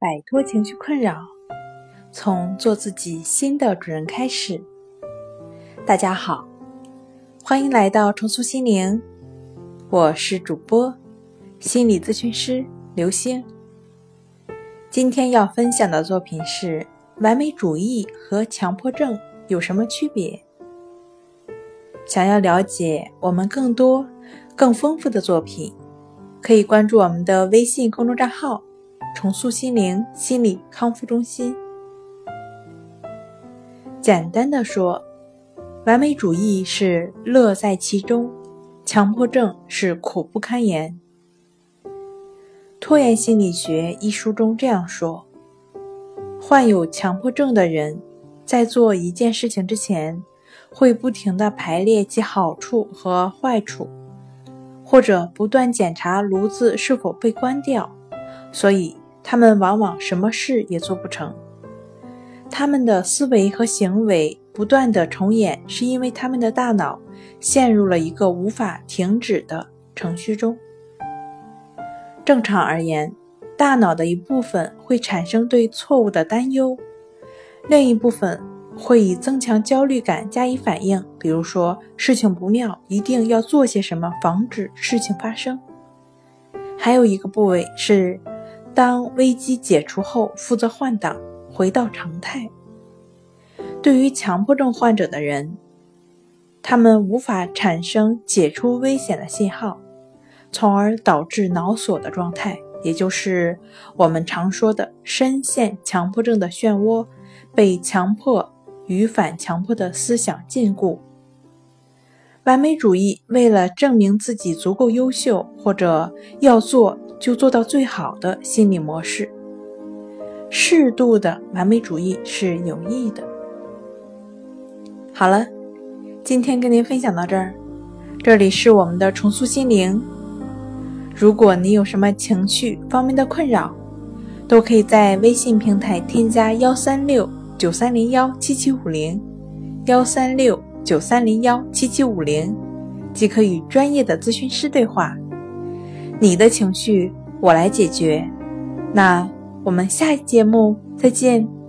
摆脱情绪困扰，从做自己新的主人开始。大家好，欢迎来到重塑心灵，我是主播心理咨询师刘星。今天要分享的作品是：完美主义和强迫症有什么区别？想要了解我们更多、更丰富的作品。可以关注我们的微信公众账号“重塑心灵心理康复中心”。简单的说，完美主义是乐在其中，强迫症是苦不堪言。《拖延心理学》一书中这样说：患有强迫症的人，在做一件事情之前，会不停的排列其好处和坏处。或者不断检查炉子是否被关掉，所以他们往往什么事也做不成。他们的思维和行为不断的重演，是因为他们的大脑陷入了一个无法停止的程序中。正常而言，大脑的一部分会产生对错误的担忧，另一部分。会以增强焦虑感加以反应，比如说事情不妙，一定要做些什么防止事情发生。还有一个部位是，当危机解除后负责换挡，回到常态。对于强迫症患者的人，他们无法产生解除危险的信号，从而导致脑锁的状态，也就是我们常说的深陷强迫症的漩涡，被强迫。与反强迫的思想禁锢，完美主义为了证明自己足够优秀，或者要做就做到最好的心理模式。适度的完美主义是有益的。好了，今天跟您分享到这儿，这里是我们的重塑心灵。如果你有什么情绪方面的困扰，都可以在微信平台添加幺三六。九三零幺七七五零，幺三六九三零幺七七五零，即可与专业的咨询师对话。你的情绪我来解决。那我们下一节目再见。